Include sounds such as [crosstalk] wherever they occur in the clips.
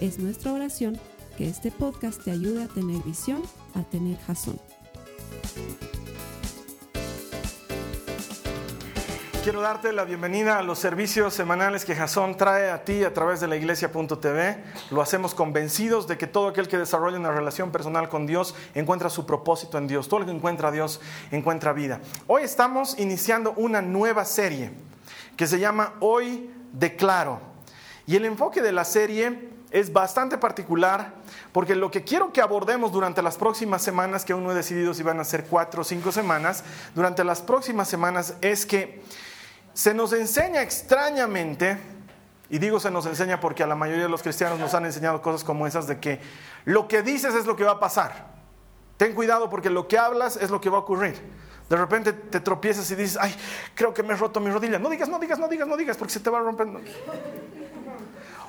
Es nuestra oración que este podcast te ayude a tener visión, a tener jazón. Quiero darte la bienvenida a los servicios semanales que Jason trae a ti a través de la iglesia.tv. Lo hacemos convencidos de que todo aquel que desarrolla una relación personal con Dios encuentra su propósito en Dios. Todo el que encuentra a Dios encuentra vida. Hoy estamos iniciando una nueva serie que se llama Hoy Declaro. Y el enfoque de la serie es bastante particular porque lo que quiero que abordemos durante las próximas semanas, que aún no he decidido si van a ser cuatro o cinco semanas, durante las próximas semanas es que se nos enseña extrañamente, y digo se nos enseña porque a la mayoría de los cristianos nos han enseñado cosas como esas de que lo que dices es lo que va a pasar. Ten cuidado porque lo que hablas es lo que va a ocurrir. De repente te tropiezas y dices, ay, creo que me he roto mi rodilla. No digas, no digas, no digas, no digas, porque se te va a romper.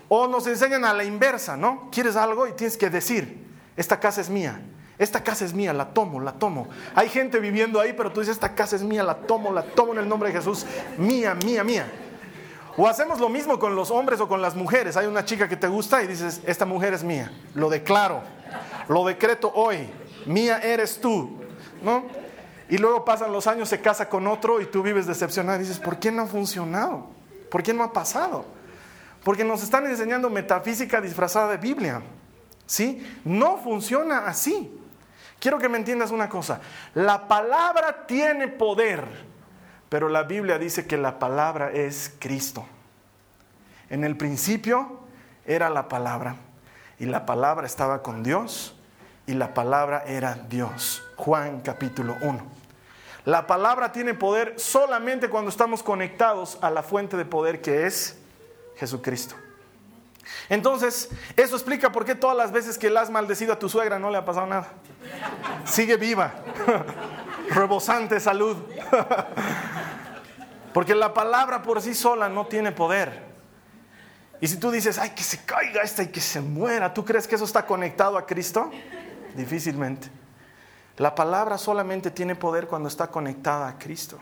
O nos enseñan a la inversa, ¿no? Quieres algo y tienes que decir, esta casa es mía. Esta casa es mía, la tomo, la tomo. Hay gente viviendo ahí, pero tú dices, esta casa es mía, la tomo, la tomo en el nombre de Jesús. Mía, mía, mía. O hacemos lo mismo con los hombres o con las mujeres. Hay una chica que te gusta y dices, esta mujer es mía. Lo declaro, lo decreto hoy. Mía eres tú. ¿No? Y luego pasan los años, se casa con otro y tú vives decepcionado y dices, ¿por qué no ha funcionado? ¿Por qué no ha pasado? Porque nos están enseñando metafísica disfrazada de Biblia. ¿Sí? No funciona así. Quiero que me entiendas una cosa. La palabra tiene poder, pero la Biblia dice que la palabra es Cristo. En el principio era la palabra y la palabra estaba con Dios y la palabra era Dios. Juan capítulo 1. La palabra tiene poder solamente cuando estamos conectados a la fuente de poder que es Jesucristo. Entonces, eso explica por qué todas las veces que le has maldecido a tu suegra no le ha pasado nada. Sigue viva, [laughs] rebosante salud. [laughs] Porque la palabra por sí sola no tiene poder. Y si tú dices, ay, que se caiga esta y que se muera, ¿tú crees que eso está conectado a Cristo? Difícilmente. La palabra solamente tiene poder cuando está conectada a Cristo.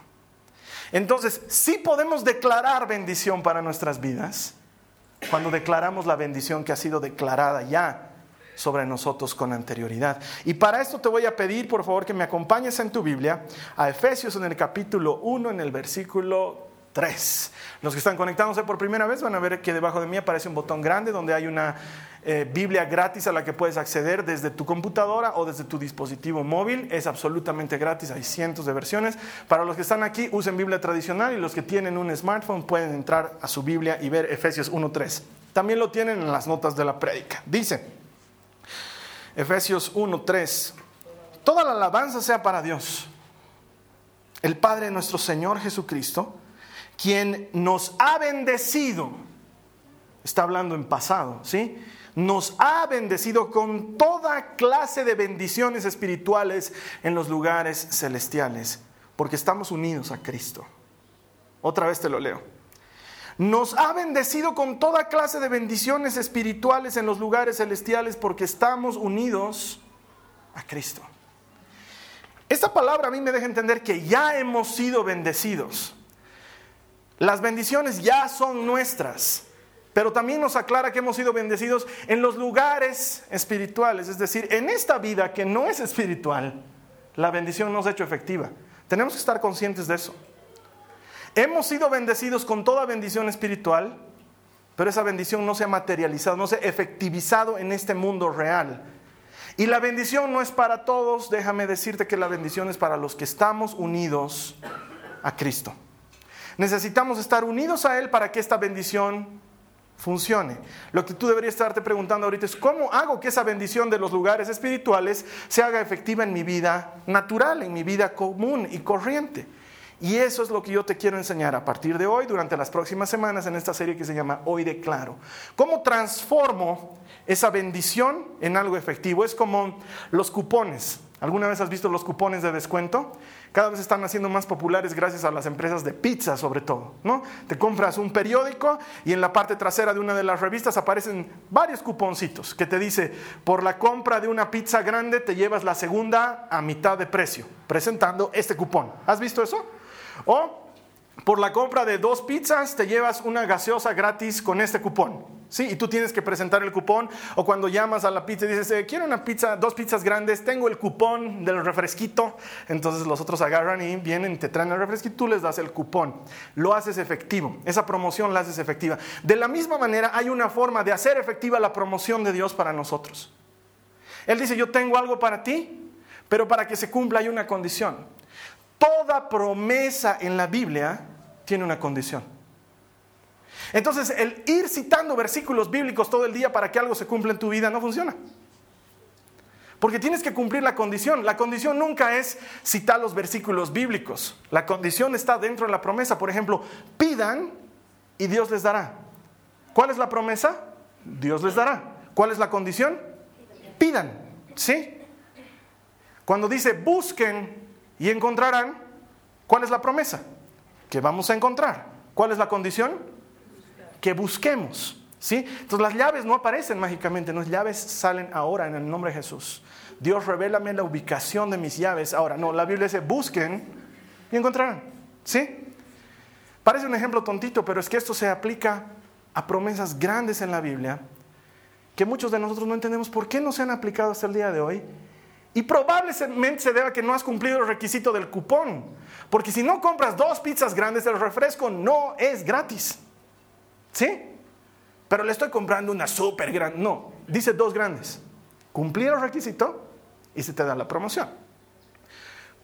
Entonces, sí podemos declarar bendición para nuestras vidas cuando declaramos la bendición que ha sido declarada ya sobre nosotros con anterioridad. Y para esto te voy a pedir, por favor, que me acompañes en tu Biblia a Efesios en el capítulo 1, en el versículo 3. Los que están conectándose por primera vez van a ver que debajo de mí aparece un botón grande donde hay una eh, Biblia gratis a la que puedes acceder desde tu computadora o desde tu dispositivo móvil. Es absolutamente gratis, hay cientos de versiones. Para los que están aquí, usen Biblia tradicional y los que tienen un smartphone pueden entrar a su Biblia y ver Efesios 1.3. También lo tienen en las notas de la prédica. Dice, Efesios 1.3, toda la alabanza sea para Dios, el Padre nuestro Señor Jesucristo, quien nos ha bendecido, está hablando en pasado, ¿sí? Nos ha bendecido con toda clase de bendiciones espirituales en los lugares celestiales, porque estamos unidos a Cristo. Otra vez te lo leo. Nos ha bendecido con toda clase de bendiciones espirituales en los lugares celestiales porque estamos unidos a Cristo. Esta palabra a mí me deja entender que ya hemos sido bendecidos. Las bendiciones ya son nuestras, pero también nos aclara que hemos sido bendecidos en los lugares espirituales, es decir, en esta vida que no es espiritual, la bendición no ha hecho efectiva. Tenemos que estar conscientes de eso. Hemos sido bendecidos con toda bendición espiritual, pero esa bendición no se ha materializado, no se ha efectivizado en este mundo real. Y la bendición no es para todos, déjame decirte que la bendición es para los que estamos unidos a Cristo. Necesitamos estar unidos a Él para que esta bendición funcione. Lo que tú deberías estarte preguntando ahorita es, ¿cómo hago que esa bendición de los lugares espirituales se haga efectiva en mi vida natural, en mi vida común y corriente? Y eso es lo que yo te quiero enseñar a partir de hoy, durante las próximas semanas, en esta serie que se llama Hoy Declaro. ¿Cómo transformo esa bendición en algo efectivo? Es como los cupones. ¿Alguna vez has visto los cupones de descuento? Cada vez están haciendo más populares gracias a las empresas de pizza sobre todo, ¿no? Te compras un periódico y en la parte trasera de una de las revistas aparecen varios cuponcitos que te dice, por la compra de una pizza grande te llevas la segunda a mitad de precio, presentando este cupón. ¿Has visto eso? O por la compra de dos pizzas te llevas una gaseosa gratis con este cupón. Sí, y tú tienes que presentar el cupón o cuando llamas a la pizza y dices, eh, quiero una pizza, dos pizzas grandes, tengo el cupón del refresquito, entonces los otros agarran y vienen, te traen el refresquito, tú les das el cupón, lo haces efectivo, esa promoción la haces efectiva. De la misma manera hay una forma de hacer efectiva la promoción de Dios para nosotros. Él dice, yo tengo algo para ti, pero para que se cumpla hay una condición. Toda promesa en la Biblia tiene una condición. Entonces, el ir citando versículos bíblicos todo el día para que algo se cumpla en tu vida no funciona. Porque tienes que cumplir la condición. La condición nunca es citar los versículos bíblicos. La condición está dentro de la promesa. Por ejemplo, pidan y Dios les dará. ¿Cuál es la promesa? Dios les dará. ¿Cuál es la condición? Pidan. ¿Sí? Cuando dice busquen y encontrarán, ¿cuál es la promesa? Que vamos a encontrar. ¿Cuál es la condición? Que busquemos. ¿Sí? Entonces las llaves no aparecen mágicamente, las llaves salen ahora en el nombre de Jesús. Dios revélame la ubicación de mis llaves. Ahora, no, la Biblia dice busquen y encontrarán. ¿Sí? Parece un ejemplo tontito, pero es que esto se aplica a promesas grandes en la Biblia que muchos de nosotros no entendemos por qué no se han aplicado hasta el día de hoy y probablemente se deba que no has cumplido el requisito del cupón. Porque si no compras dos pizzas grandes, el refresco no es gratis. ¿Sí? Pero le estoy comprando una súper grande. No, dice dos grandes. Cumplí el requisito y se te da la promoción.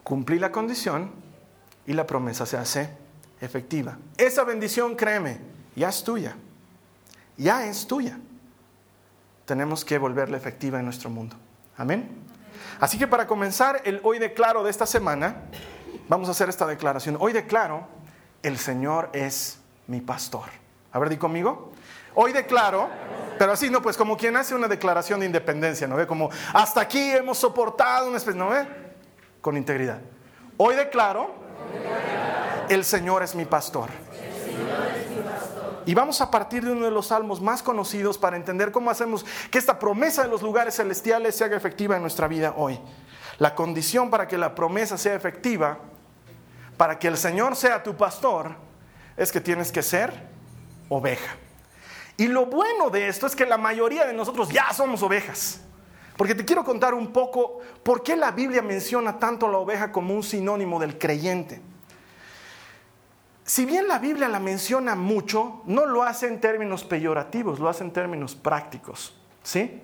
Cumplí la condición y la promesa se hace efectiva. Esa bendición, créeme, ya es tuya. Ya es tuya. Tenemos que volverla efectiva en nuestro mundo. Amén. Así que para comenzar el hoy declaro de esta semana, vamos a hacer esta declaración. Hoy declaro, el Señor es mi pastor. A ver, di conmigo. Hoy declaro, pero así, no, pues como quien hace una declaración de independencia, ¿no ve? Como hasta aquí hemos soportado una especie, ¿no ve? Con integridad. Hoy declaro, el Señor es mi pastor. Y vamos a partir de uno de los salmos más conocidos para entender cómo hacemos que esta promesa de los lugares celestiales se haga efectiva en nuestra vida hoy. La condición para que la promesa sea efectiva, para que el Señor sea tu pastor, es que tienes que ser oveja. Y lo bueno de esto es que la mayoría de nosotros ya somos ovejas. Porque te quiero contar un poco por qué la Biblia menciona tanto a la oveja como un sinónimo del creyente si bien la Biblia la menciona mucho, no lo hace en términos peyorativos, lo hace en términos prácticos. ¿sí?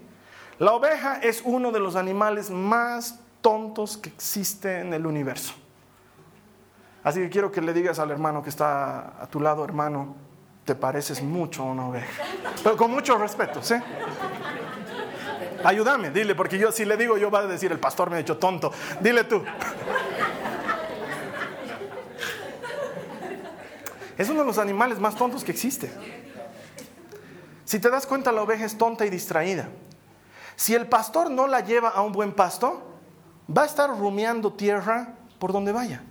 La oveja es uno de los animales más tontos que existe en el universo. Así que quiero que le digas al hermano que está a tu lado, hermano, te pareces mucho a una oveja. Pero con mucho respeto, ¿sí? Ayúdame, dile, porque yo si le digo yo va a decir, el pastor me ha hecho tonto. Dile tú. Es uno de los animales más tontos que existe. Si te das cuenta, la oveja es tonta y distraída. Si el pastor no la lleva a un buen pasto, va a estar rumiando tierra por donde vaya.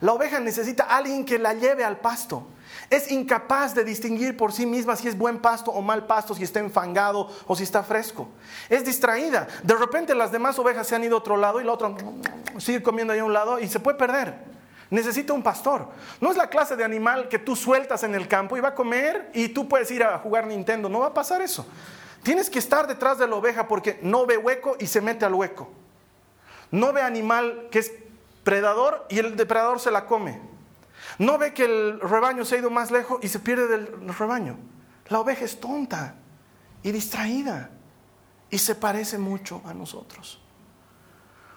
La oveja necesita a alguien que la lleve al pasto. Es incapaz de distinguir por sí misma si es buen pasto o mal pasto, si está enfangado o si está fresco. Es distraída. De repente las demás ovejas se han ido a otro lado y la otra sigue comiendo ahí a un lado y se puede perder. Necesita un pastor. No es la clase de animal que tú sueltas en el campo y va a comer y tú puedes ir a jugar Nintendo. No va a pasar eso. Tienes que estar detrás de la oveja porque no ve hueco y se mete al hueco. No ve animal que es predador y el depredador se la come. No ve que el rebaño se ha ido más lejos y se pierde del rebaño. La oveja es tonta y distraída y se parece mucho a nosotros.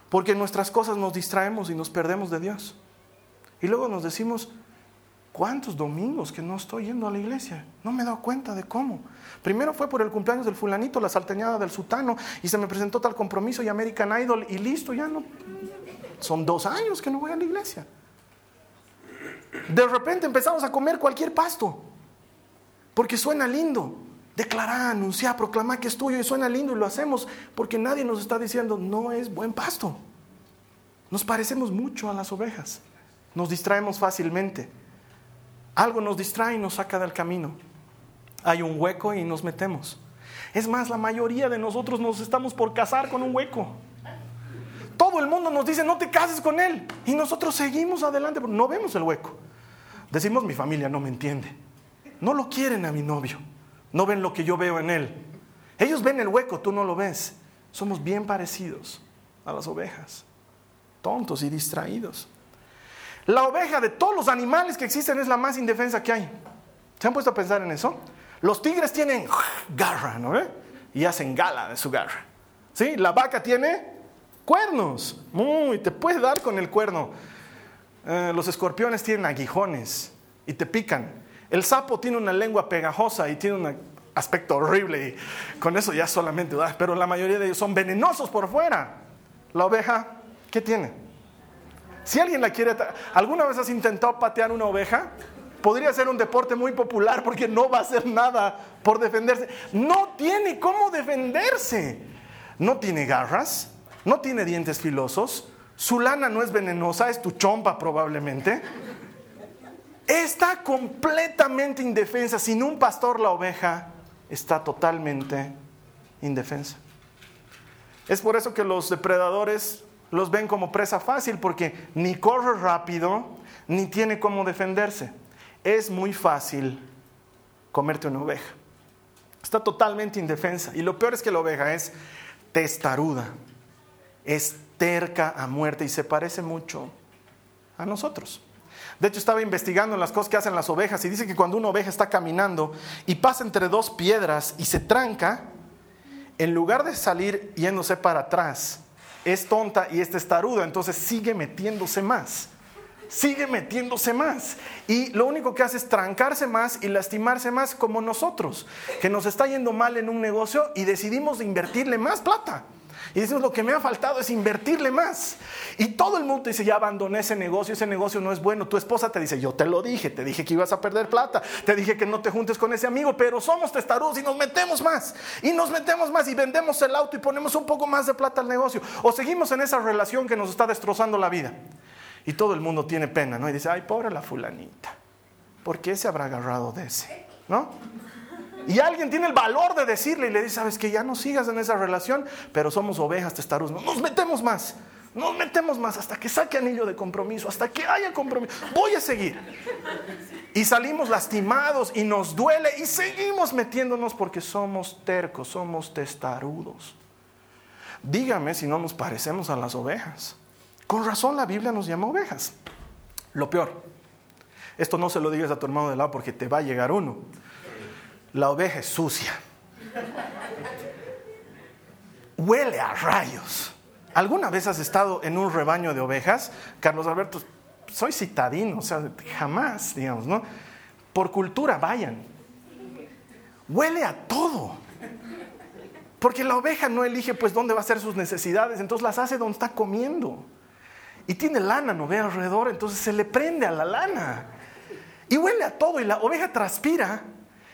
Porque en nuestras cosas nos distraemos y nos perdemos de Dios. Y luego nos decimos, ¿cuántos domingos que no estoy yendo a la iglesia? No me he dado cuenta de cómo. Primero fue por el cumpleaños del fulanito, la salteñada del sutano, y se me presentó tal compromiso y American Idol, y listo, ya no. Son dos años que no voy a la iglesia. de repente empezamos a comer cualquier pasto, porque suena lindo. Declarar, anunciar, proclamar que es tuyo y suena lindo y lo hacemos porque nadie nos está diciendo no es buen pasto. Nos parecemos mucho a las ovejas, nos distraemos fácilmente. Algo nos distrae y nos saca del camino. Hay un hueco y nos metemos. Es más, la mayoría de nosotros nos estamos por casar con un hueco. Todo el mundo nos dice, no te cases con él. Y nosotros seguimos adelante, pero no vemos el hueco. Decimos, mi familia no me entiende. No lo quieren a mi novio. No ven lo que yo veo en él. Ellos ven el hueco, tú no lo ves. Somos bien parecidos a las ovejas. Tontos y distraídos. La oveja de todos los animales que existen es la más indefensa que hay. ¿Se han puesto a pensar en eso? Los tigres tienen garra, ¿no ve? Y hacen gala de su garra. ¿Sí? La vaca tiene cuernos. Muy, te puede dar con el cuerno. Eh, los escorpiones tienen aguijones y te pican. El sapo tiene una lengua pegajosa y tiene un aspecto horrible y con eso ya solamente, pero la mayoría de ellos son venenosos por fuera. La oveja, ¿qué tiene? Si alguien la quiere, ¿alguna vez has intentado patear una oveja? Podría ser un deporte muy popular porque no va a hacer nada por defenderse. No tiene cómo defenderse. No tiene garras, no tiene dientes filosos, su lana no es venenosa, es tu chompa probablemente. Está completamente indefensa. Sin un pastor la oveja está totalmente indefensa. Es por eso que los depredadores los ven como presa fácil porque ni corre rápido ni tiene cómo defenderse. Es muy fácil comerte una oveja. Está totalmente indefensa. Y lo peor es que la oveja es testaruda, es terca a muerte y se parece mucho a nosotros. De hecho, estaba investigando las cosas que hacen las ovejas y dice que cuando una oveja está caminando y pasa entre dos piedras y se tranca, en lugar de salir yéndose para atrás, es tonta y es testaruda, entonces sigue metiéndose más. Sigue metiéndose más. Y lo único que hace es trancarse más y lastimarse más como nosotros, que nos está yendo mal en un negocio y decidimos invertirle más plata. Y decimos, lo que me ha faltado es invertirle más. Y todo el mundo dice, ya abandoné ese negocio, ese negocio no es bueno. Tu esposa te dice, yo te lo dije, te dije que ibas a perder plata, te dije que no te juntes con ese amigo, pero somos testarudos y nos metemos más. Y nos metemos más y vendemos el auto y ponemos un poco más de plata al negocio. O seguimos en esa relación que nos está destrozando la vida. Y todo el mundo tiene pena, ¿no? Y dice, ay, pobre la fulanita. ¿Por qué se habrá agarrado de ese? ¿No? Y alguien tiene el valor de decirle y le dice, sabes que ya no sigas en esa relación, pero somos ovejas testarudos. Nos metemos más, nos metemos más hasta que saque anillo de compromiso, hasta que haya compromiso. Voy a seguir. Y salimos lastimados y nos duele y seguimos metiéndonos porque somos tercos, somos testarudos. Dígame si no nos parecemos a las ovejas. Con razón la Biblia nos llama ovejas. Lo peor, esto no se lo digas a tu hermano de lado porque te va a llegar uno la oveja es sucia. Huele a rayos. ¿Alguna vez has estado en un rebaño de ovejas? Carlos Alberto, soy citadino, o sea, jamás, digamos, ¿no? Por cultura, vayan. Huele a todo. Porque la oveja no elige pues dónde va a hacer sus necesidades, entonces las hace donde está comiendo. Y tiene lana, no ve alrededor, entonces se le prende a la lana. Y huele a todo y la oveja transpira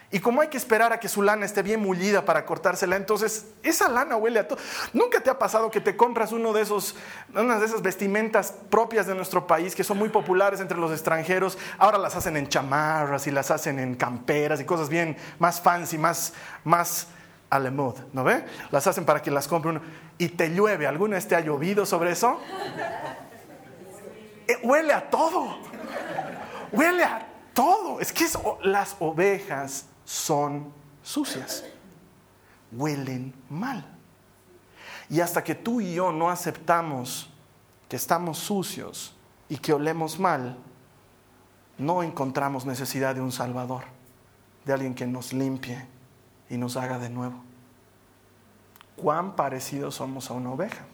y como hay que esperar a que su lana esté bien mullida para cortársela, entonces esa lana huele a todo. ¿Nunca te ha pasado que te compras uno de esos, una de esas vestimentas propias de nuestro país que son muy populares entre los extranjeros? Ahora las hacen en chamarras y las hacen en camperas y cosas bien más fancy, más, más a la moda, ¿no ve? Las hacen para que las compre uno. Y te llueve, ¿alguna vez te ha llovido sobre eso? Eh, huele a todo. Huele a todo. Es que las ovejas son sucias, huelen mal. Y hasta que tú y yo no aceptamos que estamos sucios y que olemos mal, no encontramos necesidad de un Salvador, de alguien que nos limpie y nos haga de nuevo. ¿Cuán parecidos somos a una oveja?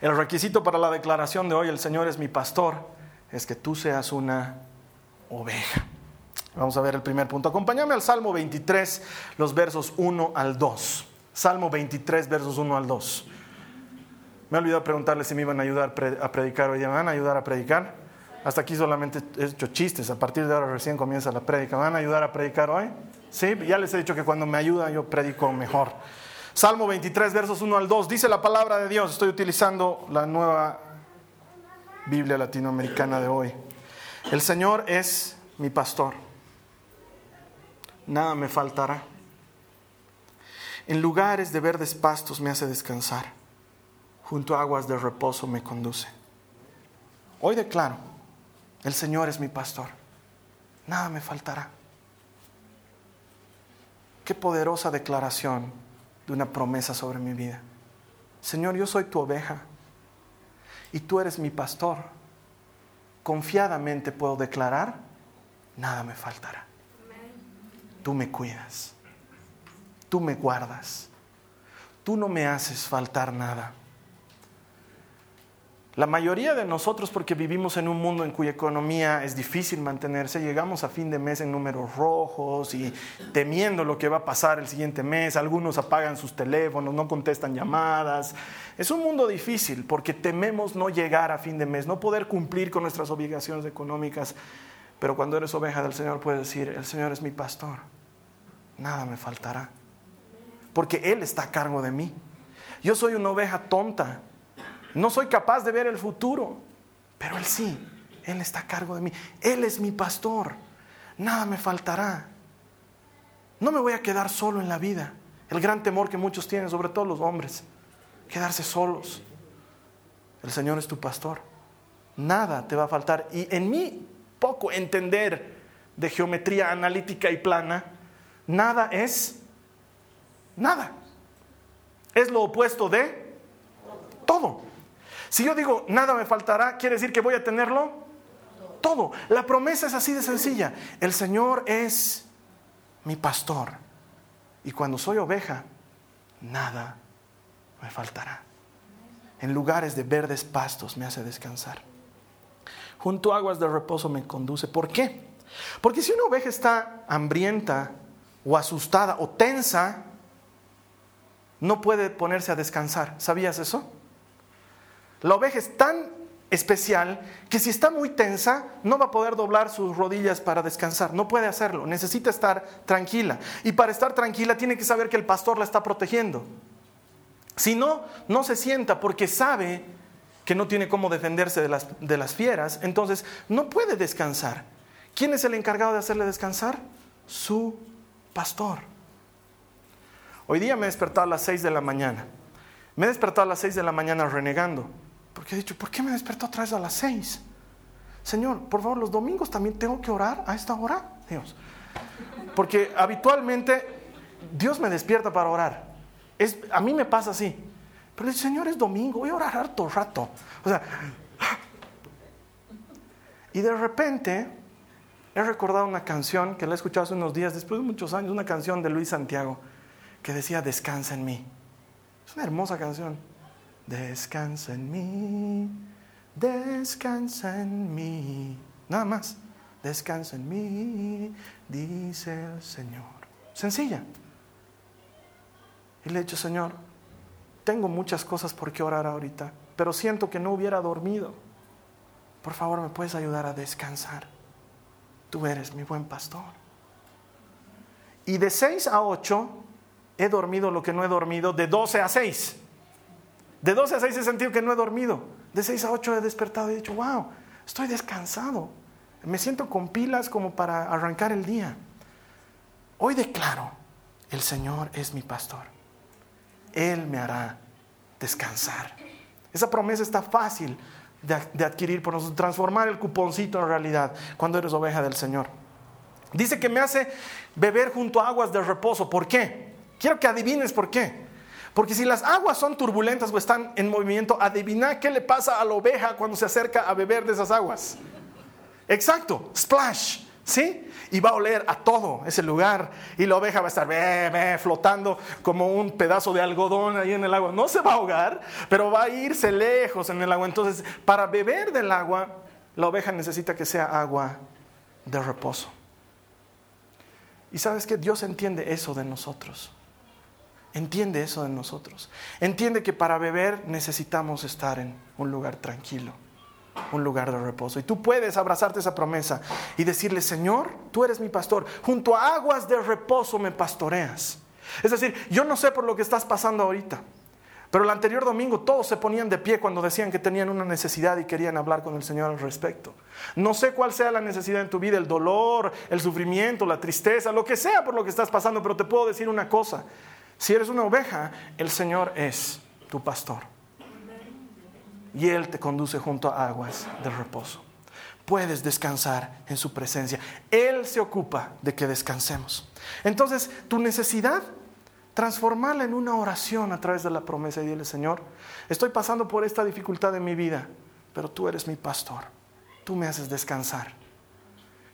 El requisito para la declaración de hoy, el Señor es mi pastor, es que tú seas una oveja. Vamos a ver el primer punto. Acompáñame al Salmo 23, los versos 1 al 2. Salmo 23, versos 1 al 2. Me he olvidado preguntarles si me iban a ayudar a predicar hoy. ¿Me van a ayudar a predicar? Hasta aquí solamente he hecho chistes. A partir de ahora recién comienza la prédica. ¿Van a ayudar a predicar hoy? Sí, ya les he dicho que cuando me ayudan yo predico mejor. Salmo 23, versos 1 al 2. Dice la palabra de Dios. Estoy utilizando la nueva Biblia latinoamericana de hoy. El Señor es mi pastor. Nada me faltará. En lugares de verdes pastos me hace descansar. Junto a aguas de reposo me conduce. Hoy declaro, el Señor es mi pastor. Nada me faltará. Qué poderosa declaración de una promesa sobre mi vida. Señor, yo soy tu oveja y tú eres mi pastor. Confiadamente puedo declarar, nada me faltará. Tú me cuidas, tú me guardas, tú no me haces faltar nada. La mayoría de nosotros, porque vivimos en un mundo en cuya economía es difícil mantenerse, llegamos a fin de mes en números rojos y temiendo lo que va a pasar el siguiente mes, algunos apagan sus teléfonos, no contestan llamadas. Es un mundo difícil porque tememos no llegar a fin de mes, no poder cumplir con nuestras obligaciones económicas. Pero cuando eres oveja del Señor puedes decir, el Señor es mi pastor, nada me faltará, porque Él está a cargo de mí. Yo soy una oveja tonta no soy capaz de ver el futuro, pero Él sí, Él está a cargo de mí. Él es mi pastor, nada me faltará. No me voy a quedar solo en la vida. El gran temor que muchos tienen, sobre todo los hombres, quedarse solos. El Señor es tu pastor. Nada te va a faltar. Y en mi poco entender de geometría analítica y plana, nada es nada. Es lo opuesto de todo. Si yo digo, nada me faltará, quiere decir que voy a tenerlo todo. La promesa es así de sencilla. El Señor es mi pastor. Y cuando soy oveja, nada me faltará. En lugares de verdes pastos me hace descansar. Junto a aguas de reposo me conduce. ¿Por qué? Porque si una oveja está hambrienta o asustada o tensa, no puede ponerse a descansar. ¿Sabías eso? La oveja es tan especial que si está muy tensa no va a poder doblar sus rodillas para descansar, no puede hacerlo, necesita estar tranquila. Y para estar tranquila tiene que saber que el pastor la está protegiendo. Si no, no se sienta porque sabe que no tiene cómo defenderse de las, de las fieras, entonces no puede descansar. ¿Quién es el encargado de hacerle descansar? Su pastor. Hoy día me he despertado a las 6 de la mañana. Me he despertado a las 6 de la mañana renegando. Porque he dicho, ¿por qué me despertó otra vez a las seis? Señor, por favor, los domingos también tengo que orar a esta hora, Dios. Porque habitualmente Dios me despierta para orar. Es, a mí me pasa así. Pero el Señor es domingo, voy a orar harto rato. O sea, y de repente he recordado una canción que la he escuchado hace unos días, después de muchos años, una canción de Luis Santiago que decía, descansa en mí. Es una hermosa canción. Descansa en mí, descansa en mí. Nada más. Descansa en mí, dice el Señor. Sencilla. Y le he dicho, Señor, tengo muchas cosas por qué orar ahorita, pero siento que no hubiera dormido. Por favor, ¿me puedes ayudar a descansar? Tú eres mi buen pastor. Y de 6 a 8 he dormido lo que no he dormido de 12 a 6. De 12 a 6 he sentido que no he dormido. De 6 a 8 he despertado y he dicho, wow, estoy descansado. Me siento con pilas como para arrancar el día. Hoy declaro, el Señor es mi pastor. Él me hará descansar. Esa promesa está fácil de, adquirir por nosotros, transformar el cuponcito en realidad cuando eres oveja del Señor. Dice que me hace beber junto a aguas de reposo. ¿Por qué? Quiero que adivines por qué. Porque si las aguas son turbulentas o están en movimiento, adivina qué le pasa a la oveja cuando se acerca a beber de esas aguas. Exacto, splash, ¿sí? Y va a oler a todo ese lugar y la oveja va a estar flotando como un pedazo de algodón ahí en el agua. No se va a ahogar, pero va a irse lejos en el agua. Entonces, para beber del agua, la oveja necesita que sea agua de reposo. Y sabes que Dios entiende eso de nosotros. Entiende eso de nosotros. Entiende que para beber necesitamos estar en un lugar tranquilo. Un lugar de reposo. Y tú puedes abrazarte esa promesa y decirle, Señor, tú eres mi pastor, junto a aguas de reposo me pastoreas. Es decir, yo no sé por lo que estás pasando ahorita, pero el anterior domingo todos se ponían de pie cuando decían que tenían una necesidad y querían hablar con el Señor al respecto. No sé cuál sea la necesidad en tu vida, el dolor, el sufrimiento, la tristeza, lo que sea por lo que estás pasando, pero te puedo decir una cosa. Si eres una oveja, el Señor es tu pastor. Y Él te conduce junto a aguas de reposo. Puedes descansar en su presencia. Él se ocupa de que descansemos. Entonces, tu necesidad, transformarla en una oración a través de la promesa y dile, Señor, estoy pasando por esta dificultad en mi vida, pero tú eres mi pastor. Tú me haces descansar.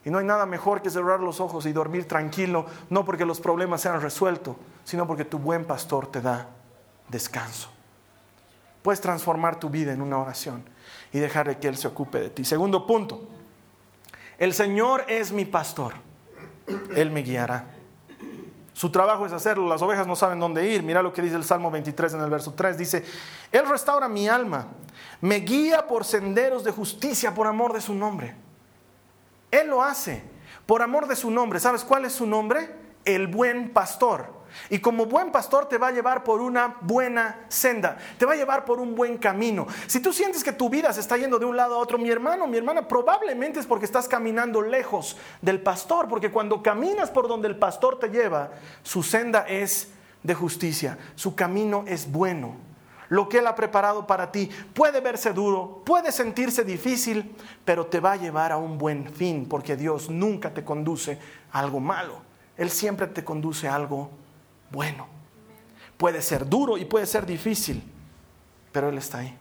Y no hay nada mejor que cerrar los ojos y dormir tranquilo, no porque los problemas sean resueltos, sino porque tu buen pastor te da descanso. Puedes transformar tu vida en una oración y dejar que Él se ocupe de ti. Segundo punto, el Señor es mi pastor, Él me guiará. Su trabajo es hacerlo, las ovejas no saben dónde ir. Mira lo que dice el Salmo 23 en el verso 3. Dice, Él restaura mi alma, me guía por senderos de justicia por amor de su nombre. Él lo hace por amor de su nombre. ¿Sabes cuál es su nombre? El buen pastor. Y como buen pastor te va a llevar por una buena senda, te va a llevar por un buen camino. Si tú sientes que tu vida se está yendo de un lado a otro, mi hermano, mi hermana, probablemente es porque estás caminando lejos del pastor, porque cuando caminas por donde el pastor te lleva, su senda es de justicia, su camino es bueno. Lo que Él ha preparado para ti puede verse duro, puede sentirse difícil, pero te va a llevar a un buen fin, porque Dios nunca te conduce a algo malo. Él siempre te conduce a algo bueno. Puede ser duro y puede ser difícil, pero Él está ahí.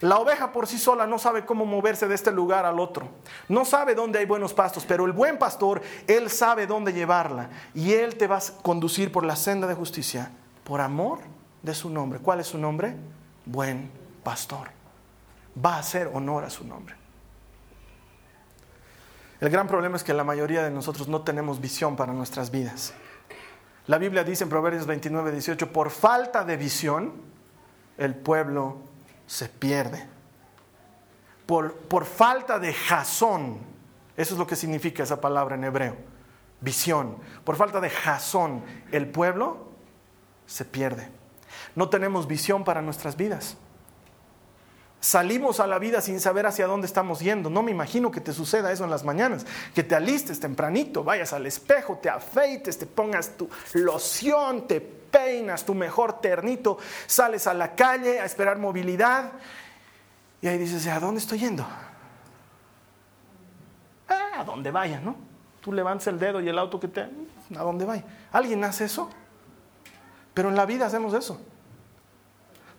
La oveja por sí sola no sabe cómo moverse de este lugar al otro. No sabe dónde hay buenos pastos, pero el buen pastor, Él sabe dónde llevarla. Y Él te va a conducir por la senda de justicia, por amor de su nombre. ¿Cuál es su nombre? Buen pastor. Va a hacer honor a su nombre. El gran problema es que la mayoría de nosotros no tenemos visión para nuestras vidas. La Biblia dice en Proverbios 29, 18, por falta de visión, el pueblo se pierde. Por, por falta de jazón, eso es lo que significa esa palabra en hebreo, visión. Por falta de jazón, el pueblo se pierde. No tenemos visión para nuestras vidas. Salimos a la vida sin saber hacia dónde estamos yendo. No me imagino que te suceda eso en las mañanas, que te alistes tempranito, vayas al espejo, te afeites, te pongas tu loción, te peinas, tu mejor ternito, sales a la calle a esperar movilidad y ahí dices, ¿a dónde estoy yendo? Ah, a donde vaya, ¿no? Tú levantas el dedo y el auto que te... ¿A dónde vaya? ¿Alguien hace eso? Pero en la vida hacemos eso.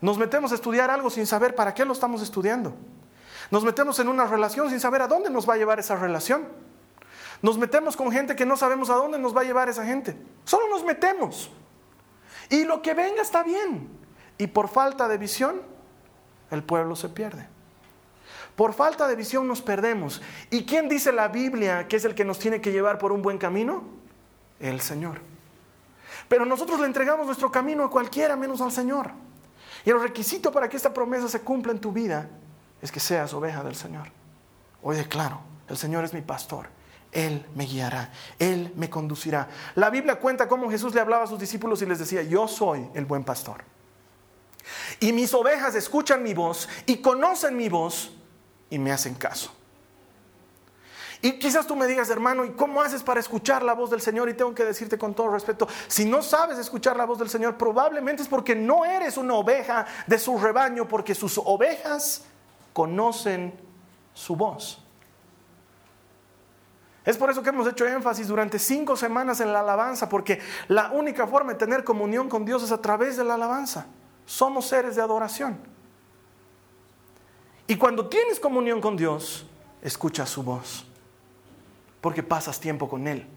Nos metemos a estudiar algo sin saber para qué lo estamos estudiando. Nos metemos en una relación sin saber a dónde nos va a llevar esa relación. Nos metemos con gente que no sabemos a dónde nos va a llevar esa gente. Solo nos metemos. Y lo que venga está bien. Y por falta de visión, el pueblo se pierde. Por falta de visión nos perdemos. ¿Y quién dice la Biblia que es el que nos tiene que llevar por un buen camino? El Señor. Pero nosotros le entregamos nuestro camino a cualquiera menos al Señor. Y el requisito para que esta promesa se cumpla en tu vida es que seas oveja del Señor. Hoy declaro, el Señor es mi pastor. Él me guiará, Él me conducirá. La Biblia cuenta cómo Jesús le hablaba a sus discípulos y les decía, yo soy el buen pastor. Y mis ovejas escuchan mi voz y conocen mi voz y me hacen caso. Y quizás tú me digas, hermano, ¿y cómo haces para escuchar la voz del Señor? Y tengo que decirte con todo respeto, si no sabes escuchar la voz del Señor, probablemente es porque no eres una oveja de su rebaño, porque sus ovejas conocen su voz. Es por eso que hemos hecho énfasis durante cinco semanas en la alabanza, porque la única forma de tener comunión con Dios es a través de la alabanza. Somos seres de adoración. Y cuando tienes comunión con Dios, escucha su voz porque pasas tiempo con Él.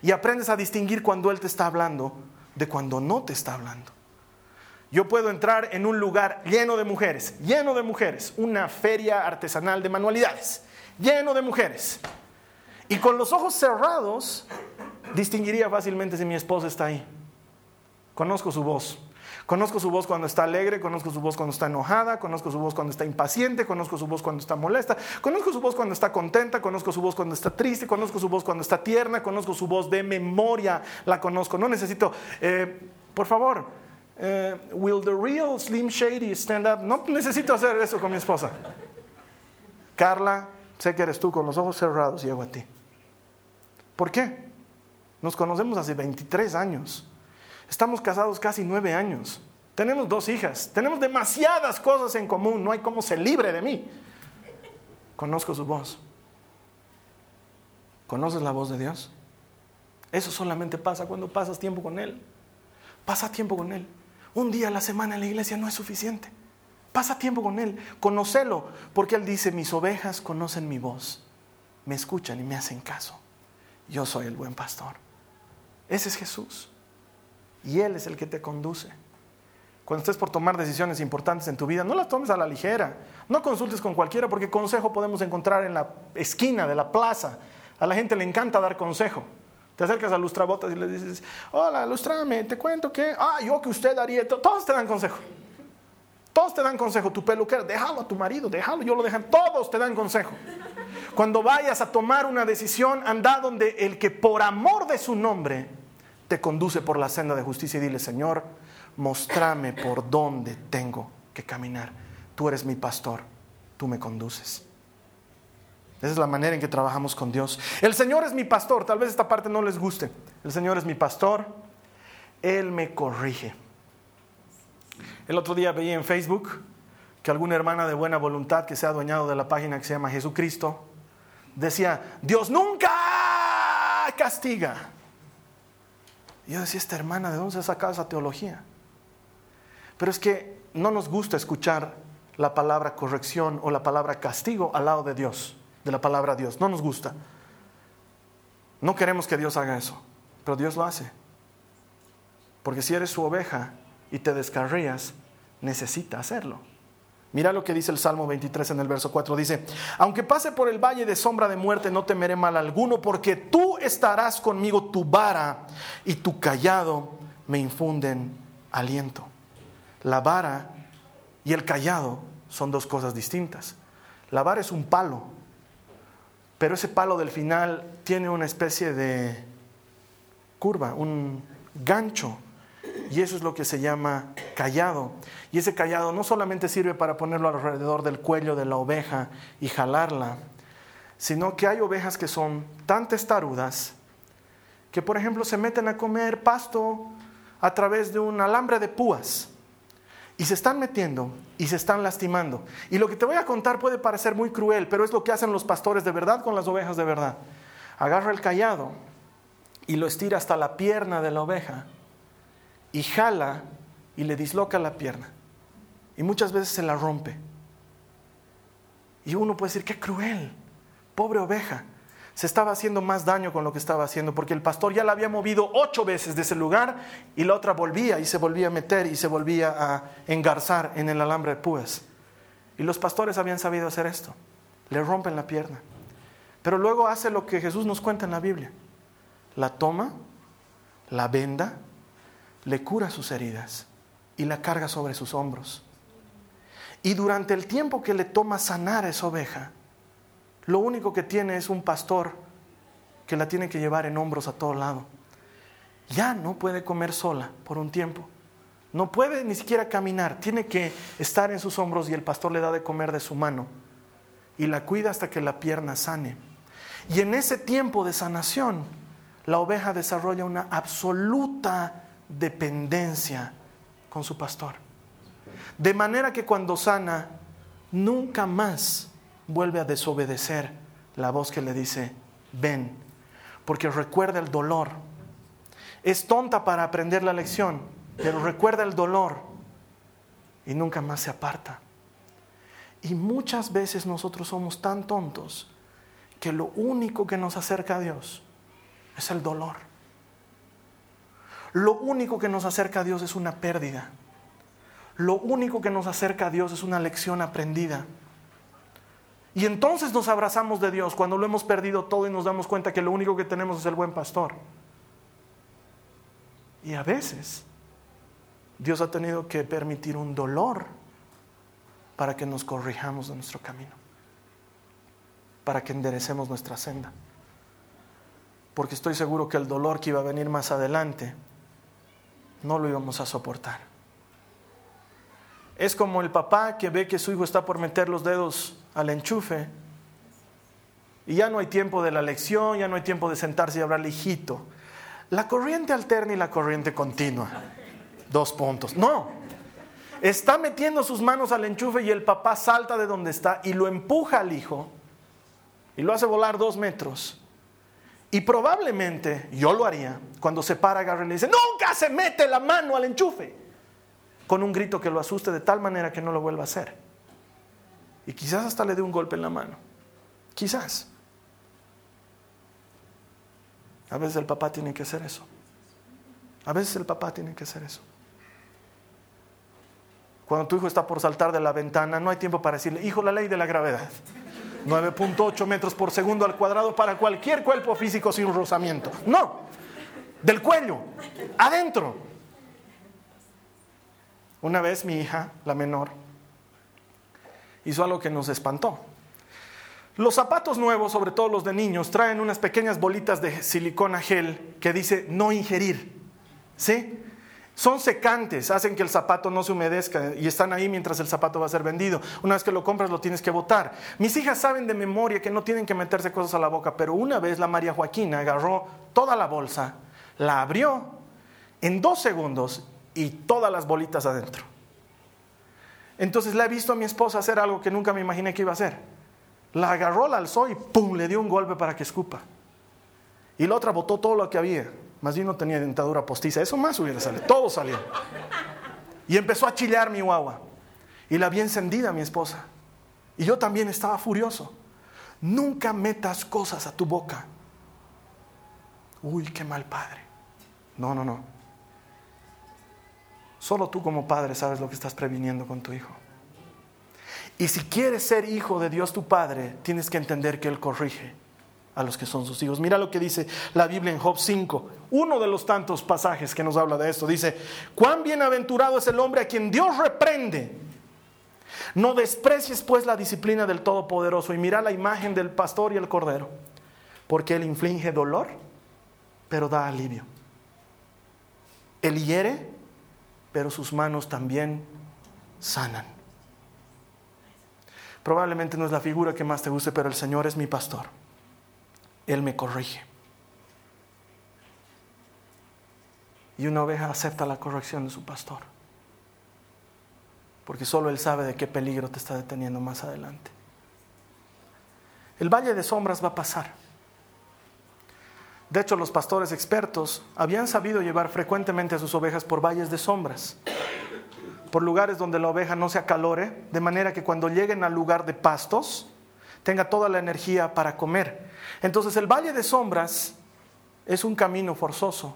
Y aprendes a distinguir cuando Él te está hablando de cuando no te está hablando. Yo puedo entrar en un lugar lleno de mujeres, lleno de mujeres, una feria artesanal de manualidades, lleno de mujeres. Y con los ojos cerrados, distinguiría fácilmente si mi esposa está ahí. Conozco su voz. Conozco su voz cuando está alegre, conozco su voz cuando está enojada, conozco su voz cuando está impaciente, conozco su voz cuando está molesta, conozco su voz cuando está contenta, conozco su voz cuando está triste, conozco su voz cuando está tierna, conozco su voz de memoria, la conozco. No necesito, eh, por favor, eh, will the real Slim Shady stand up? No necesito hacer eso con mi esposa. Carla, sé que eres tú con los ojos cerrados, llego a ti. ¿Por qué? Nos conocemos hace 23 años. Estamos casados casi nueve años. Tenemos dos hijas. Tenemos demasiadas cosas en común. No hay cómo se libre de mí. Conozco su voz. ¿Conoces la voz de Dios? Eso solamente pasa cuando pasas tiempo con Él. Pasa tiempo con Él. Un día a la semana en la iglesia no es suficiente. Pasa tiempo con Él. Conócelo. Porque Él dice, mis ovejas conocen mi voz. Me escuchan y me hacen caso. Yo soy el buen pastor. Ese es Jesús y Él es el que te conduce. Cuando estés por tomar decisiones importantes en tu vida, no las tomes a la ligera. No consultes con cualquiera porque consejo podemos encontrar en la esquina de la plaza. A la gente le encanta dar consejo. Te acercas a lustrabotas y le dices, hola, lustrame, te cuento que, ah, yo que usted haría, todos te dan consejo. Todos te dan consejo. Tu peluquero, déjalo a tu marido, déjalo, yo lo dejan. Todos te dan consejo. Cuando vayas a tomar una decisión, anda donde el que por amor de su nombre te conduce por la senda de justicia y dile, Señor, mostrame por dónde tengo que caminar. Tú eres mi pastor, tú me conduces. Esa es la manera en que trabajamos con Dios. El Señor es mi pastor, tal vez esta parte no les guste. El Señor es mi pastor, Él me corrige. El otro día veía en Facebook que alguna hermana de buena voluntad que se ha adueñado de la página que se llama Jesucristo decía, Dios nunca castiga. Yo decía, esta hermana, ¿de dónde se ha sacado esa teología? Pero es que no nos gusta escuchar la palabra corrección o la palabra castigo al lado de Dios, de la palabra Dios. No nos gusta. No queremos que Dios haga eso, pero Dios lo hace. Porque si eres su oveja y te descarrías, necesita hacerlo. Mira lo que dice el Salmo 23 en el verso 4. Dice, aunque pase por el valle de sombra de muerte, no temeré mal alguno, porque tú estarás conmigo, tu vara y tu callado me infunden aliento. La vara y el callado son dos cosas distintas. La vara es un palo, pero ese palo del final tiene una especie de curva, un gancho y eso es lo que se llama callado. Y ese callado no solamente sirve para ponerlo alrededor del cuello de la oveja y jalarla, sino que hay ovejas que son tan testarudas que, por ejemplo, se meten a comer pasto a través de un alambre de púas. Y se están metiendo y se están lastimando. Y lo que te voy a contar puede parecer muy cruel, pero es lo que hacen los pastores de verdad con las ovejas de verdad. Agarra el callado y lo estira hasta la pierna de la oveja y jala y le disloca la pierna. Y muchas veces se la rompe. Y uno puede decir, qué cruel, pobre oveja. Se estaba haciendo más daño con lo que estaba haciendo, porque el pastor ya la había movido ocho veces de ese lugar y la otra volvía y se volvía a meter y se volvía a engarzar en el alambre de púas. Y los pastores habían sabido hacer esto. Le rompen la pierna. Pero luego hace lo que Jesús nos cuenta en la Biblia. La toma, la venda le cura sus heridas y la carga sobre sus hombros. Y durante el tiempo que le toma sanar a esa oveja, lo único que tiene es un pastor que la tiene que llevar en hombros a todo lado. Ya no puede comer sola por un tiempo. No puede ni siquiera caminar. Tiene que estar en sus hombros y el pastor le da de comer de su mano. Y la cuida hasta que la pierna sane. Y en ese tiempo de sanación, la oveja desarrolla una absoluta dependencia con su pastor. De manera que cuando sana, nunca más vuelve a desobedecer la voz que le dice, ven, porque recuerda el dolor. Es tonta para aprender la lección, pero recuerda el dolor y nunca más se aparta. Y muchas veces nosotros somos tan tontos que lo único que nos acerca a Dios es el dolor lo único que nos acerca a Dios es una pérdida. Lo único que nos acerca a Dios es una lección aprendida. Y entonces nos abrazamos de Dios cuando lo hemos perdido todo y nos damos cuenta que lo único que tenemos es el buen pastor. Y a veces Dios ha tenido que permitir un dolor para que nos corrijamos de nuestro camino, para que enderecemos nuestra senda. Porque estoy seguro que el dolor que iba a venir más adelante no lo íbamos a soportar. Es como el papá que ve que su hijo está por meter los dedos al enchufe y ya no hay tiempo de la lección, ya no hay tiempo de sentarse y hablarle, hijito. La corriente alterna y la corriente continua. Dos puntos. No. Está metiendo sus manos al enchufe y el papá salta de donde está y lo empuja al hijo y lo hace volar dos metros. Y probablemente yo lo haría cuando se para, agarra y le dice, nunca se mete la mano al enchufe. Con un grito que lo asuste de tal manera que no lo vuelva a hacer. Y quizás hasta le dé un golpe en la mano. Quizás. A veces el papá tiene que hacer eso. A veces el papá tiene que hacer eso. Cuando tu hijo está por saltar de la ventana, no hay tiempo para decirle, hijo, la ley de la gravedad. 9.8 metros por segundo al cuadrado para cualquier cuerpo físico sin rozamiento. No, del cuello, adentro. Una vez mi hija, la menor, hizo algo que nos espantó. Los zapatos nuevos, sobre todo los de niños, traen unas pequeñas bolitas de silicona gel que dice no ingerir. ¿Sí? Son secantes, hacen que el zapato no se humedezca y están ahí mientras el zapato va a ser vendido. Una vez que lo compras lo tienes que botar. Mis hijas saben de memoria que no tienen que meterse cosas a la boca, pero una vez la María Joaquina agarró toda la bolsa, la abrió en dos segundos y todas las bolitas adentro. Entonces la he visto a mi esposa hacer algo que nunca me imaginé que iba a hacer. La agarró, la alzó y ¡pum! le dio un golpe para que escupa. Y la otra botó todo lo que había. Más bien no tenía dentadura postiza. Eso más hubiera salido. Todo salió. Y empezó a chillar mi guagua. Y la había encendida mi esposa. Y yo también estaba furioso. Nunca metas cosas a tu boca. Uy, qué mal padre. No, no, no. Solo tú como padre sabes lo que estás previniendo con tu hijo. Y si quieres ser hijo de Dios tu Padre, tienes que entender que Él corrige a los que son sus hijos. Mira lo que dice la Biblia en Job 5, uno de los tantos pasajes que nos habla de esto. Dice, cuán bienaventurado es el hombre a quien Dios reprende. No desprecies pues la disciplina del Todopoderoso y mira la imagen del pastor y el cordero, porque Él inflige dolor, pero da alivio. Él hiere, pero sus manos también sanan. Probablemente no es la figura que más te guste, pero el Señor es mi pastor. Él me corrige. Y una oveja acepta la corrección de su pastor. Porque solo Él sabe de qué peligro te está deteniendo más adelante. El valle de sombras va a pasar. De hecho, los pastores expertos habían sabido llevar frecuentemente a sus ovejas por valles de sombras, por lugares donde la oveja no se acalore, de manera que cuando lleguen al lugar de pastos, tenga toda la energía para comer. Entonces el valle de sombras es un camino forzoso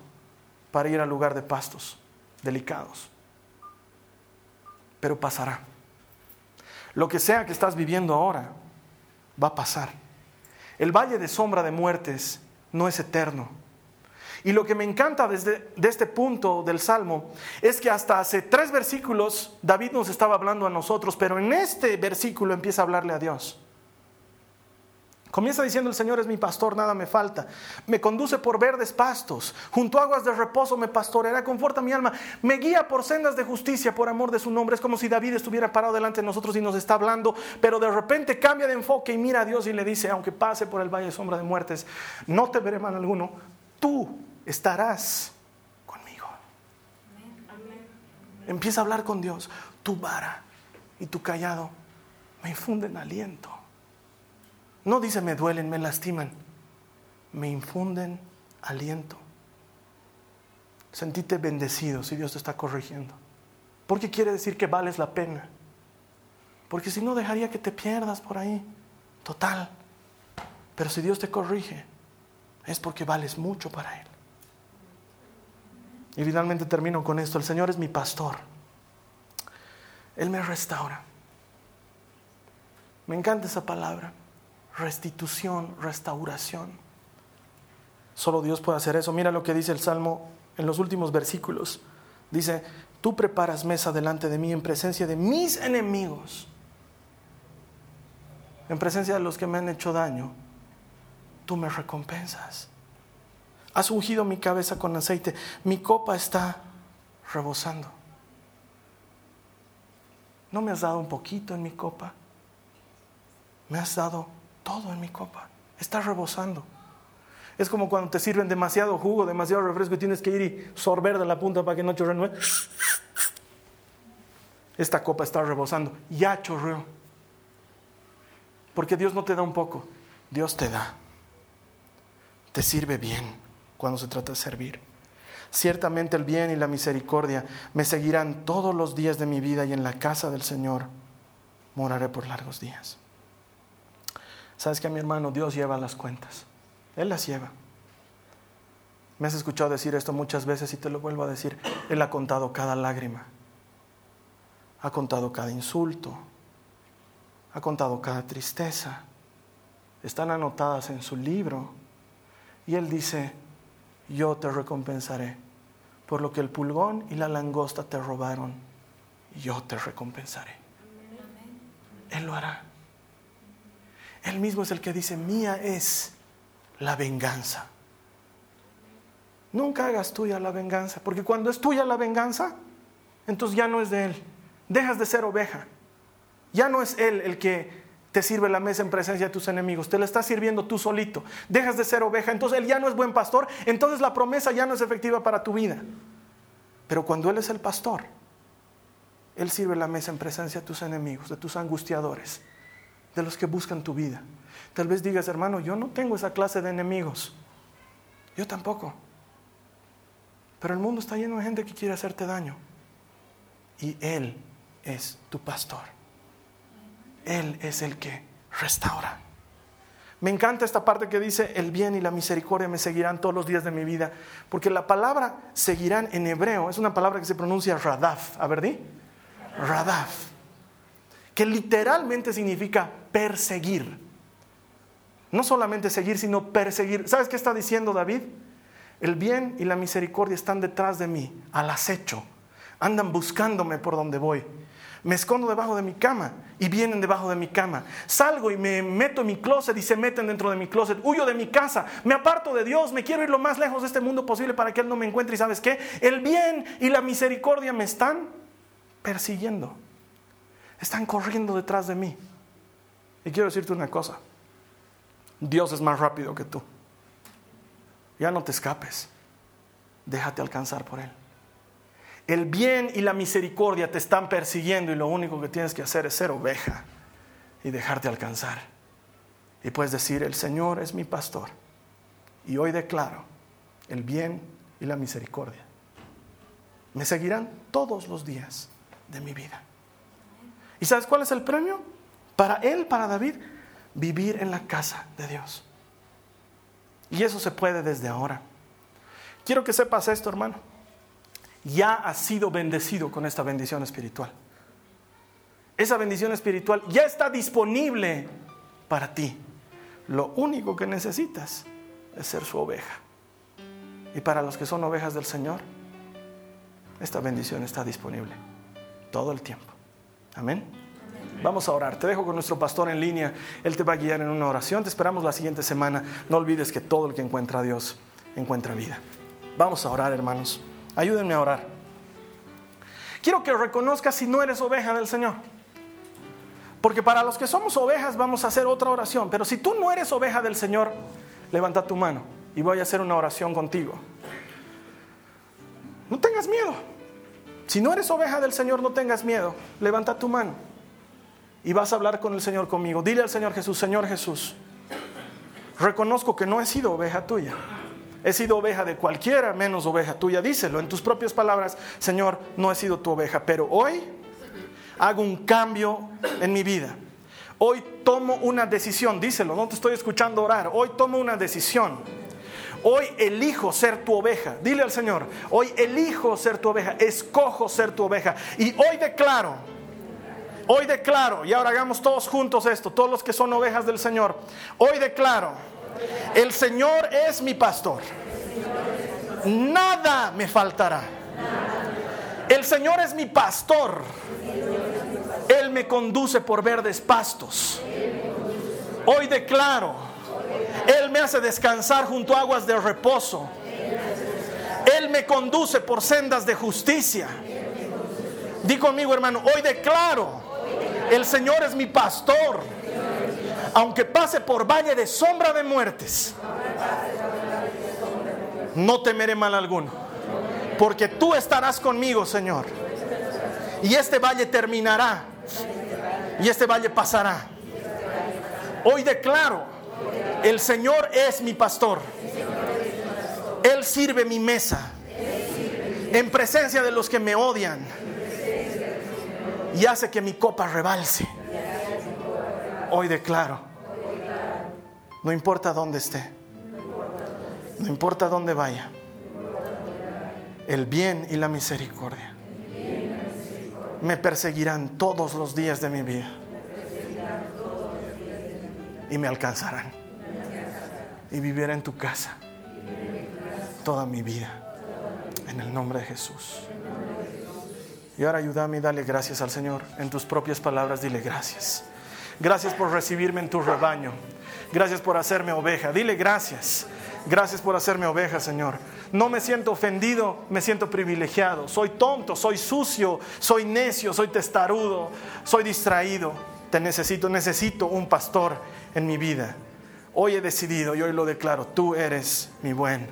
para ir al lugar de pastos delicados. Pero pasará. Lo que sea que estás viviendo ahora va a pasar. El valle de sombra de muertes no es eterno. Y lo que me encanta desde de este punto del Salmo es que hasta hace tres versículos David nos estaba hablando a nosotros, pero en este versículo empieza a hablarle a Dios. Comienza diciendo el Señor es mi pastor, nada me falta. Me conduce por verdes pastos, junto a aguas de reposo me pastoreará, conforta mi alma, me guía por sendas de justicia por amor de su nombre. Es como si David estuviera parado delante de nosotros y nos está hablando, pero de repente cambia de enfoque y mira a Dios y le dice, aunque pase por el valle de sombra de muertes, no te veré mal alguno, tú estarás conmigo. Empieza a hablar con Dios, tu vara y tu callado me infunden aliento. No dice me duelen, me lastiman, me infunden aliento. Sentite bendecido si Dios te está corrigiendo. Porque quiere decir que vales la pena. Porque si no dejaría que te pierdas por ahí. Total. Pero si Dios te corrige, es porque vales mucho para Él. Y finalmente termino con esto. El Señor es mi pastor. Él me restaura. Me encanta esa palabra restitución, restauración. Solo Dios puede hacer eso. Mira lo que dice el Salmo en los últimos versículos. Dice, Tú preparas mesa delante de mí en presencia de mis enemigos, en presencia de los que me han hecho daño. Tú me recompensas. Has ungido mi cabeza con aceite. Mi copa está rebosando. No me has dado un poquito en mi copa. Me has dado todo en mi copa. Está rebosando. Es como cuando te sirven demasiado jugo, demasiado refresco y tienes que ir y sorber de la punta para que no chorre. Esta copa está rebosando. Ya chorreó. Porque Dios no te da un poco, Dios te da. Te sirve bien cuando se trata de servir. Ciertamente el bien y la misericordia me seguirán todos los días de mi vida y en la casa del Señor moraré por largos días. Sabes que mi hermano Dios lleva las cuentas. Él las lleva. Me has escuchado decir esto muchas veces y te lo vuelvo a decir. Él ha contado cada lágrima. Ha contado cada insulto. Ha contado cada tristeza. Están anotadas en su libro. Y Él dice, yo te recompensaré por lo que el pulgón y la langosta te robaron. Yo te recompensaré. Él lo hará. Él mismo es el que dice, mía es la venganza. Nunca hagas tuya la venganza, porque cuando es tuya la venganza, entonces ya no es de Él. Dejas de ser oveja. Ya no es Él el que te sirve la mesa en presencia de tus enemigos, te la estás sirviendo tú solito. Dejas de ser oveja, entonces Él ya no es buen pastor, entonces la promesa ya no es efectiva para tu vida. Pero cuando Él es el pastor, Él sirve la mesa en presencia de tus enemigos, de tus angustiadores, de los que buscan tu vida. Tal vez digas, hermano, yo no tengo esa clase de enemigos. Yo tampoco. Pero el mundo está lleno de gente que quiere hacerte daño. Y Él es tu pastor. Él es el que restaura. Me encanta esta parte que dice, el bien y la misericordia me seguirán todos los días de mi vida, porque la palabra seguirán en hebreo es una palabra que se pronuncia radaf, a ver, di, radaf, que literalmente significa perseguir. No solamente seguir, sino perseguir. ¿Sabes qué está diciendo David? El bien y la misericordia están detrás de mí, al acecho, andan buscándome por donde voy. Me escondo debajo de mi cama y vienen debajo de mi cama. Salgo y me meto en mi closet y se meten dentro de mi closet. Huyo de mi casa, me aparto de Dios, me quiero ir lo más lejos de este mundo posible para que Él no me encuentre. Y sabes qué? El bien y la misericordia me están persiguiendo. Están corriendo detrás de mí. Y quiero decirte una cosa. Dios es más rápido que tú. Ya no te escapes. Déjate alcanzar por Él. El bien y la misericordia te están persiguiendo y lo único que tienes que hacer es ser oveja y dejarte alcanzar. Y puedes decir, el Señor es mi pastor. Y hoy declaro el bien y la misericordia. Me seguirán todos los días de mi vida. ¿Y sabes cuál es el premio? Para él, para David, vivir en la casa de Dios. Y eso se puede desde ahora. Quiero que sepas esto, hermano ya has sido bendecido con esta bendición espiritual. Esa bendición espiritual ya está disponible para ti. Lo único que necesitas es ser su oveja. Y para los que son ovejas del Señor, esta bendición está disponible todo el tiempo. Amén. Vamos a orar. Te dejo con nuestro pastor en línea. Él te va a guiar en una oración. Te esperamos la siguiente semana. No olvides que todo el que encuentra a Dios encuentra vida. Vamos a orar, hermanos. Ayúdenme a orar. Quiero que reconozcas si no eres oveja del Señor. Porque para los que somos ovejas vamos a hacer otra oración. Pero si tú no eres oveja del Señor, levanta tu mano y voy a hacer una oración contigo. No tengas miedo. Si no eres oveja del Señor, no tengas miedo. Levanta tu mano y vas a hablar con el Señor conmigo. Dile al Señor Jesús, Señor Jesús, reconozco que no he sido oveja tuya. He sido oveja de cualquiera menos oveja tuya. Díselo en tus propias palabras, Señor, no he sido tu oveja, pero hoy hago un cambio en mi vida. Hoy tomo una decisión, díselo, no te estoy escuchando orar. Hoy tomo una decisión. Hoy elijo ser tu oveja. Dile al Señor, hoy elijo ser tu oveja, escojo ser tu oveja. Y hoy declaro, hoy declaro, y ahora hagamos todos juntos esto, todos los que son ovejas del Señor, hoy declaro el Señor es mi pastor. Nada me faltará. El Señor es mi pastor. Él me conduce por verdes pastos. Hoy declaro, Él me hace descansar junto a aguas de reposo. Él me conduce por sendas de justicia. Di conmigo, hermano, hoy declaro, el Señor es mi pastor. Aunque pase por valle de sombra de muertes, no temeré mal alguno. Porque tú estarás conmigo, Señor. Y este valle terminará. Y este valle pasará. Hoy declaro, el Señor es mi pastor. Él sirve mi mesa en presencia de los que me odian y hace que mi copa rebalse. Hoy declaro, no importa dónde esté, no importa dónde vaya, el bien y la misericordia me perseguirán todos los días de mi vida y me alcanzarán y viviré en tu casa toda mi vida. En el nombre de Jesús. Y ahora ayúdame y dale gracias al Señor. En tus propias palabras dile gracias. Gracias por recibirme en tu rebaño. Gracias por hacerme oveja. Dile gracias. Gracias por hacerme oveja, Señor. No me siento ofendido, me siento privilegiado. Soy tonto, soy sucio, soy necio, soy testarudo, soy distraído. Te necesito, necesito un pastor en mi vida. Hoy he decidido y hoy lo declaro, tú eres mi buen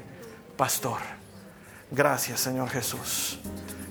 pastor. Gracias, Señor Jesús.